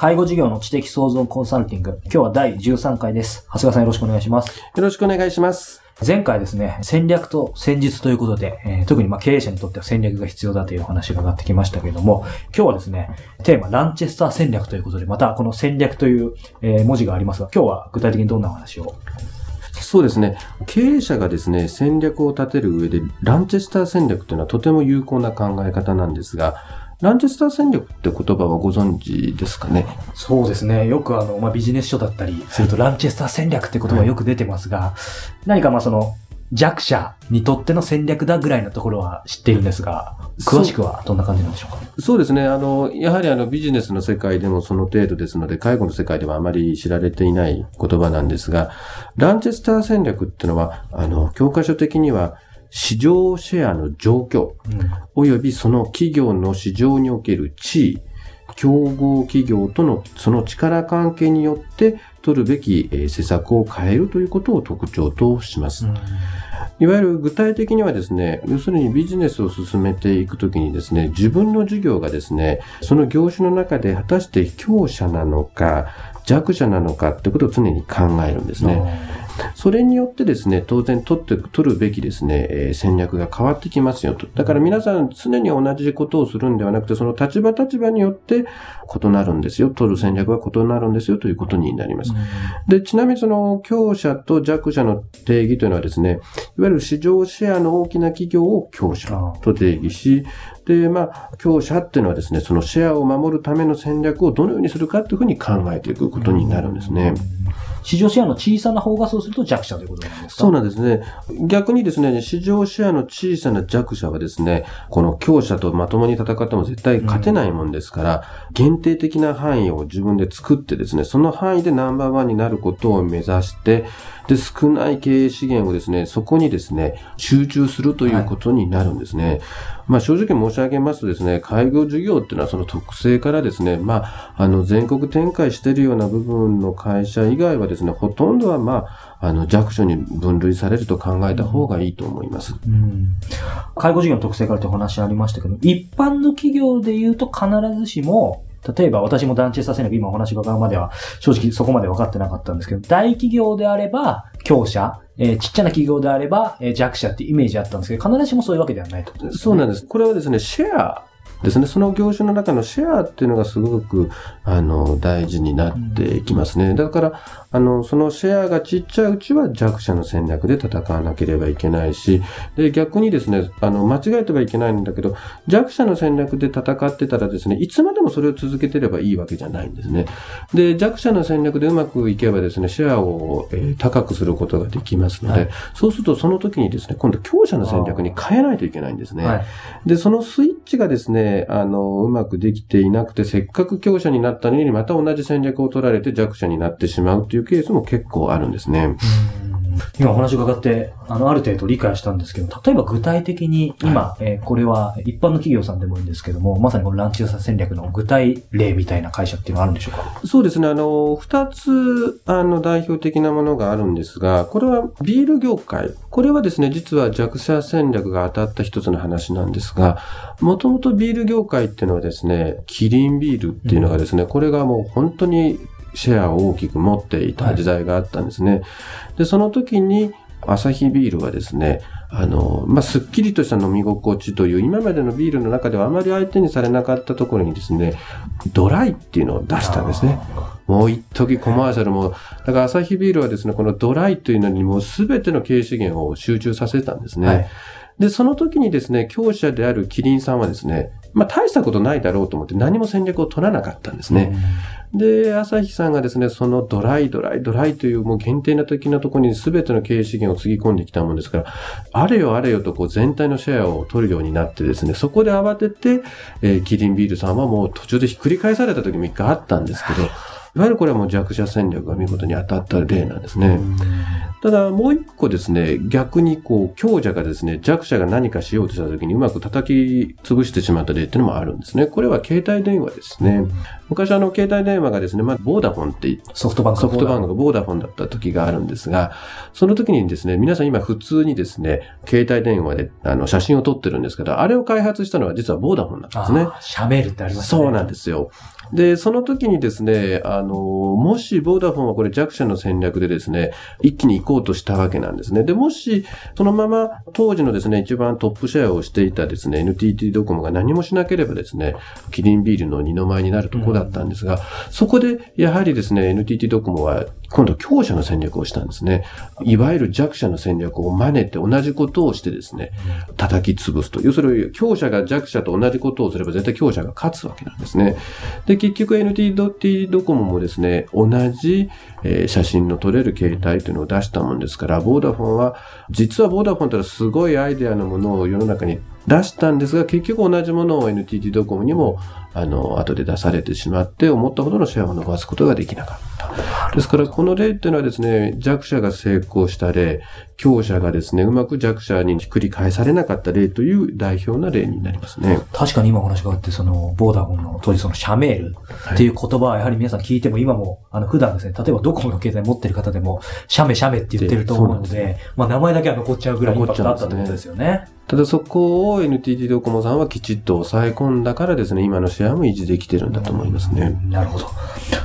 介護事業の知的創造コンサルティング。今日は第13回です。長谷川さんよろしくお願いします。よろしくお願いします。前回ですね、戦略と戦術ということで、えー、特にま経営者にとっては戦略が必要だというお話が上がってきましたけれども、今日はですね、テーマ、ランチェスター戦略ということで、またこの戦略という、えー、文字がありますが、今日は具体的にどんなお話を？そうですね。経営者がですね、戦略を立てる上で、ランチェスター戦略というのはとても有効な考え方なんですが、ランチェスター戦略って言葉はご存知ですかね？そうですね。よくあの、まあ、ビジネス書だったりすると、ランチェスター戦略って言葉よく出てますが、はい、何かまあその、弱者にとっての戦略だぐらいのところは知っているんですが、詳しくはどんな感じなんでしょうか？そうですね。あの、やはりあのビジネスの世界でもその程度ですので、介護の世界ではあまり知られていない言葉なんですが、ランチェスター戦略っていうのは、あの、教科書的には、市場シェアの状況、およびその企業の市場における地位、競合企業とのその力関係によって取るべき施策を変えるということを特徴とします。いわゆる具体的にはですね、要するにビジネスを進めていくときにですね、自分の事業がですね、その業種の中で果たして強者なのか、弱者なのかってことを常に考えるんですね。それによってですね、当然取って、取るべきですね、えー、戦略が変わってきますよと。だから皆さん常に同じことをするんではなくて、その立場立場によって異なるんですよ。取る戦略は異なるんですよということになります。で、ちなみにその強者と弱者の定義というのはですね、いわゆる市場シェアの大きな企業を強者と定義し、で、まあ、強者っていうのはですね、そのシェアを守るための戦略をどのようにするかというふうに考えていくことになるんですね。市場シェアの小さな方がそうすると弱者ということなんですか？そうなんですね。逆にですね、市場シェアの小さな弱者はですね、この強者とまともに戦っても絶対勝てないもんですから、うん、限定的な範囲を自分で作ってですね、その範囲でナンバーワンになることを目指して、で、少ない経営資源をですね、そこにですね、集中するということになるんですね。はい、まあ正直申し上げますとですね、介護事業っていうのはその特性からですね、まあ、あの、全国展開しているような部分の会社以外はですね、ほとんどはまあ、あの、弱所に分類されると考えた方がいいと思います。うん、介護事業の特性からというお話ありましたけど、一般の企業で言うと必ずしも、例えば私も団地させなく今お話が伺うまでは正直そこまで分かってなかったんですけど、大企業であれば強者、えー、ちっちゃな企業であれば、えー、弱者ってイメージあったんですけど、必ずしもそういうわけではないとことですね。そうなんです。これはですね、シェアですね。その業種の中のシェアっていうのがすごく、あの、大事になってきますね。だから、あの、そのシェアがちっちゃいうちは弱者の戦略で戦わなければいけないし、で、逆にですね、あの、間違えてはいけないんだけど、弱者の戦略で戦ってたらですね、いつまでもそれを続けてればいいわけじゃないんですね。で、弱者の戦略でうまくいけばですね、シェアを、えー、高くすることができますので、はい、そうするとその時にですね、今度強者の戦略に変えないといけないんですね。はい、で、そのスイッチがですね、あの、うまくできていなくて、せっかく強者になったのに、また同じ戦略を取られて弱者になってしまうっていうケースも結構あるんですね。今お話伺って、あの、ある程度理解したんですけど、例えば具体的に今、はい、えー、これは一般の企業さんでもいいんですけども、まさにこのランチ予算戦略の具体例みたいな会社っていうのはあるんでしょうか？そうですね。あの、二つ、あの、代表的なものがあるんですが、これはビール業界。これはですね、実は弱者戦略が当たった一つの話なんですが、もともとビール業界っていうのはですね、キリンビールっていうのがですね、うん、これがもう本当にシェアを大きく持っていた時代があったんですね。はい、で、その時に、アサヒビールはですね、あの、まあ、すっきりとした飲み心地という、今までのビールの中ではあまり相手にされなかったところにですね、ドライっていうのを出したんですね。もう一時コマーシャルも、だからアサヒビールはですね、このドライというのにもうすべての経営資源を集中させたんですね。はいで、その時にですね、強者であるキリンさんはですね、まあ大したことないだろうと思って何も戦略を取らなかったんですね。で、朝日さんがですね、そのドライドライドライというもう限定な時のところに全ての経営資源をつぎ込んできたもんですから、あれよあれよとこう全体のシェアを取るようになってですね、そこで慌てて、えーキリンビールさんはもう途中でひっくり返された時も一回あったんですけど、いわゆるこれはもう弱者戦略が見事に当たった例なんですね。ただもう一個ですね、逆にこう強者がですね、弱者が何かしようとした時にうまく叩き潰してしまった例っていうのもあるんですね。これは携帯電話ですね。昔あの携帯電話がですね、まあ、ボーダフォンってソフトバンク。ソフトバンクがボーダフォンだった時があるんですが、その時にですね、皆さん今普通にですね、携帯電話であの写真を撮ってるんですけど、あれを開発したのは実はボーダフォンなんですね。あーシャメールってありましたね。そうなんですよ。で、その時にですね、あの、もしボーダフォンはこれ弱者の戦略でですね、一気に行こうとしたわけなんですね。で、もし、そのまま当時のですね、一番トップシェアをしていたですね、NTT ドコモが何もしなければですね、キリンビールの二の舞になるとこだったんですが、そこでやはりですね、NTT ドコモは今度強者の戦略をしたんですね。いわゆる弱者の戦略を真似て同じことをしてですね、叩き潰すと。要するに強者が弱者と同じことをすれば絶対強者が勝つわけなんですね。で、結局 NTT ドコモもですね、同じ、えー写真の撮れる携帯というのを出したもんですから、ボーダフォンは、実はボーダフォンってのはすごいアイデアのものを世の中に出したんですが、結局同じものを NTT ドコモにも、あの、後で出されてしまって、思ったほどのシェアを伸ばすことができなかった。ですから、この例っていうのはですね、弱者が成功した例、強者がですね、うまく弱者にひっくり返されなかった例という代表な例になりますね。確かに今お話があって、その、ボーダフォンの当時そのシャメールっていう言葉はやはり皆さん聞いても今も、あの、普段ですね、例えばドコモの携帯持ってる方でも、シャメシャメって言ってると思うのそうなんで、まあ名前だけは残っちゃうぐらいインパクトがあったってことですよね。ただそこを NTT ドコモさんはきちっと抑え込んだからですね、今のシェアも維持できてるんだと思いますね。なるほど。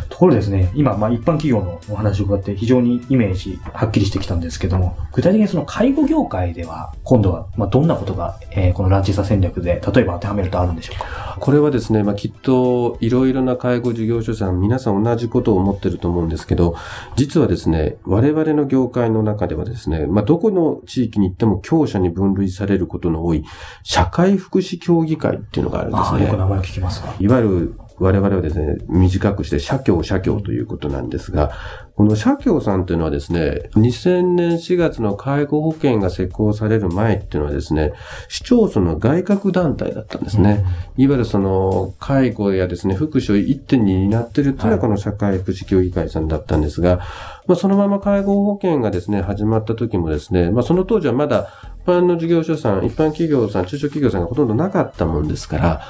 ところでですね、今、まあ一般企業のお話を伺って非常にイメージはっきりしてきたんですけども、具体的にその介護業界では、今度は、まあどんなことが、えーこのランチーサ戦略で、例えば当てはめるとあるんでしょうか？これはですね、まあ、きっといろいろな介護事業所さん、皆さん同じことを思ってると思うんですけど、実はですね、我々の業界の中ではですね、まあ、どこの地域に行っても強者に分類されることの多い、社会福祉協議会っていうのがあるんですねよく。名前を聞きますが。いわゆる我々はですね、短くして社協社協ということなんですが、この社協さんというのはですね、2000年4月の介護保険が施行される前っていうのはですね、市町村の外郭団体だったんですね。いわゆるその、介護やですね、福祉を一点に担ってるっていうのははいこの社会福祉協議会さんだったんですが、まあ、そのまま介護保険がですね、始まった時もですね、まあ、その当時はまだ一般の事業所さん、一般企業さん、中小企業さんがほとんどなかったもんですから、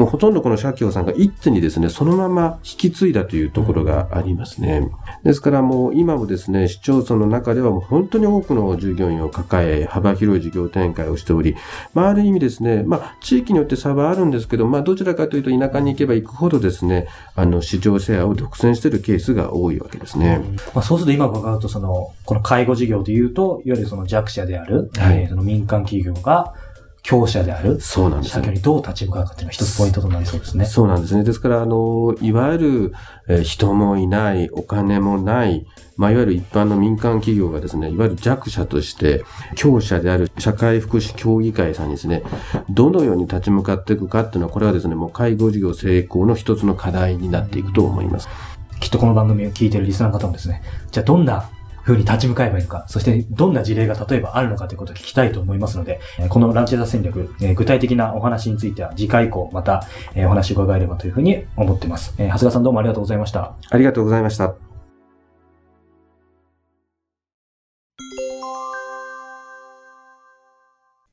もうほとんどこの社協さんが一手にですね、そのまま引き継いだというところがありますね。ですからもう今もですね、市町村の中ではもう本当に多くの従業員を抱え、幅広い事業展開をしており、まあある意味ですね、まあ地域によって差はあるんですけど、まあどちらかというと田舎に行けば行くほどですね、あの市場シェアを独占しているケースが多いわけですね。まあ、そうすると今伺うと、その、この介護事業で言うと、いわゆるその弱者である、はいえーその民間企業が強者である、そうなんですね社協。にどう立ち向かうかっていうのが一つポイントとなりそうですね。そうなんですね。ですから、あの、いわゆる、えー人もいない、お金もない、まあ、いわゆる一般の民間企業がですね、いわゆる弱者として、強者である社会福祉協議会さんにですね、どのように立ち向かっていくかっていうのは、これはですね、もう介護事業成功の一つの課題になっていくと思います。きっとこの番組を聞いているリスナーの方もですね、じゃあどんなふうに立ち向かえばいいのか、そしてどんな事例が例えばあるのかということを聞きたいと思いますので、このランチェザ戦略、具体的なお話については次回以降また、お話を伺えればというふうに思っています。え長谷川さんどうもありがとうございました。ありがとうございました。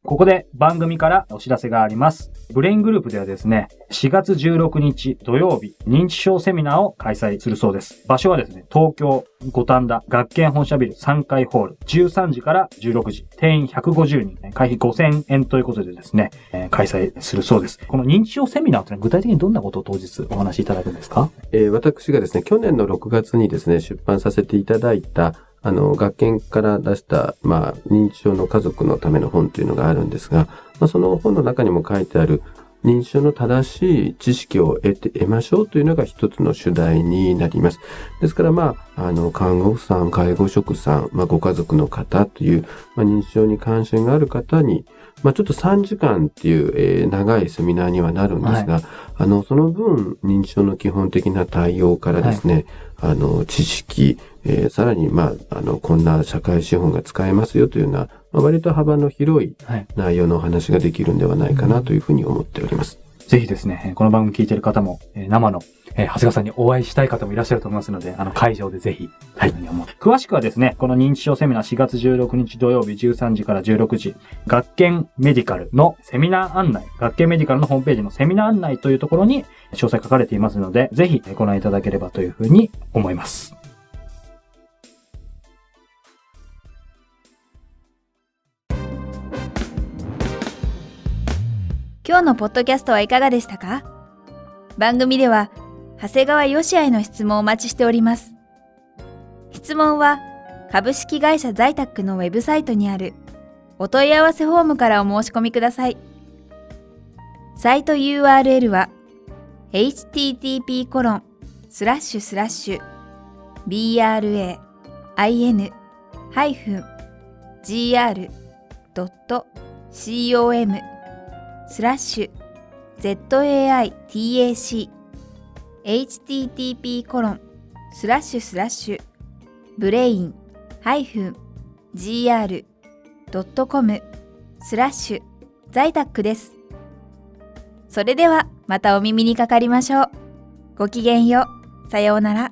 ここで番組からお知らせがあります。ブレイングループではですね、4月16日土曜日、認知症セミナーを開催するそうです。場所はですね、東京五反田学研本社ビル3階ホール、13時から16時、定員150人、会費5000円ということでですね、えー開催するそうです。この認知症セミナーというのは具体的にどんなことを当日お話しいただくんですか？えー私がですね、去年の6月にですね、出版させていただいた、あの、学研から出した、まあ、認知症の家族のための本というのがあるんですが、まあ、その本の中にも書いてある、認知症の正しい知識を得て、得ましょうというのが一つの主題になります。ですから、まあ、あの、看護婦さん、介護職さん、まあ、ご家族の方という、まあ、認知症に関心がある方に、まあ、ちょっと3時間っていう、えー長いセミナーにはなるんですが、あの、その分、認知症の基本的な対応からですね、あの、知識、えーさらに、まあ、あの、こんな社会資本が使えますよというような、まあ、割と幅の広いはい。内容のお話ができるんではないかなというふうに思っております。ぜひですね、えーこの番組聞いてる方も、えー生の、えー長谷川さんにお会いしたい方もいらっしゃると思いますので、あの、会場でぜひ、はい詳しくはですね、この認知症セミナー4月16日土曜日13時から16時、学研メディカルのセミナー案内、学研メディカルのホームページのセミナー案内というところに詳細書かれていますので、ぜひえーご覧いただければというふうに思います。今日のポッドキャストはいかがでしたか？番組では、長谷川よしあへの質問をお待ちしております。質問は、株式会社在宅のウェブサイトにあるお問い合わせフォームからお申し込みください。サイト URL は http コロンスラッシュスラッシュ bra-in-gr.com スラッシュ zaitac http コロンスラッシュスラッシュブレインハイフン -gr.com スラッシュ在宅です。それではまたお耳にかかりましょう。ごきげんよう。さようなら。